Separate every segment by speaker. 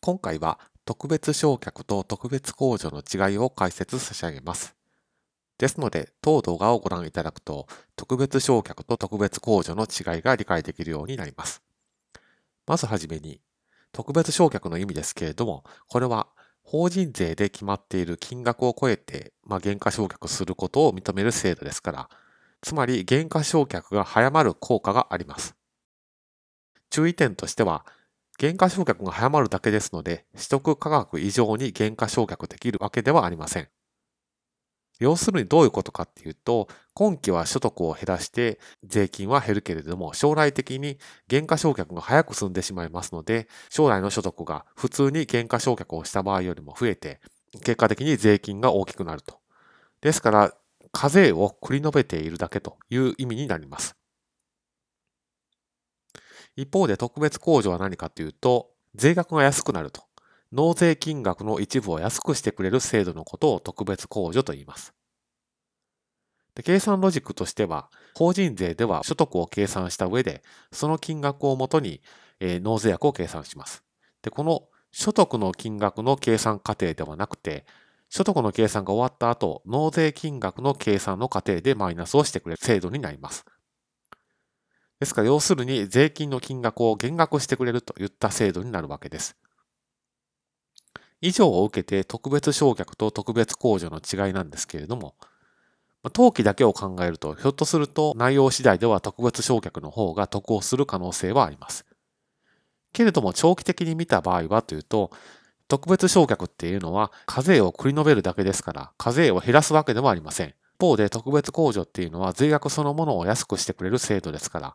Speaker 1: 今回は特別償却と特別控除の違いを解説差し上げます。ですので、当動画をご覧いただくと、特別償却と特別控除の違いが理解できるようになります。まずはじめに、特別償却の意味ですけれども、これは法人税で決まっている金額を超えて、まあ、減価償却することを認める制度ですから、つまり減価償却が早まる効果があります。注意点としては、減価償却が早まるだけですので、取得価格以上に減価償却できるわけではありません。要するにどういうことかっていうと、今期は所得を減らして税金は減るけれども、将来的に減価償却が早く進んでしまいますので、将来の所得が普通に減価償却をした場合よりも増えて、結果的に税金が大きくなると。ですから、課税を繰り延べているだけという意味になります。一方で特別控除は何かというと、税額が安くなると。納税金額の一部を安くしてくれる制度のことを特別控除と言います。で計算ロジックとしては、法人税では所得を計算した上で、その金額をもとに、えー、納税額を計算します。で、この所得の金額の計算過程ではなくて、所得の計算が終わった後、納税金額の計算の過程でマイナスをしてくれる制度になります。ですから、要するに税金の金額を減額してくれるといった制度になるわけです。以上を受けて特別償却と特別控除の違いなんですけれども、登記だけを考えると、ひょっとすると内容次第では特別償却の方が得をする可能性はあります。けれども長期的に見た場合はというと、特別償却っていうのは課税を繰り延べるだけですから、課税を減らすわけではありません。一方で特別控除っていうのは税額そのものを安くしてくれる制度ですから、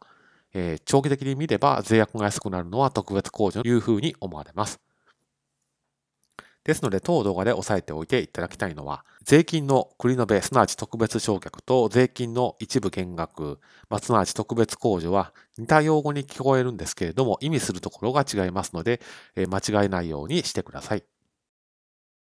Speaker 1: えー、長期的に見れば税額が安くなるのは特別控除というふうに思われます。ですので、当動画で押さえておいていただきたいのは、税金の繰り延べ、すなわち特別償却と税金の一部減額、まあ、すなわち特別控除は似た用語に聞こえるんですけれども、意味するところが違いますので、えー、間違えないようにしてください。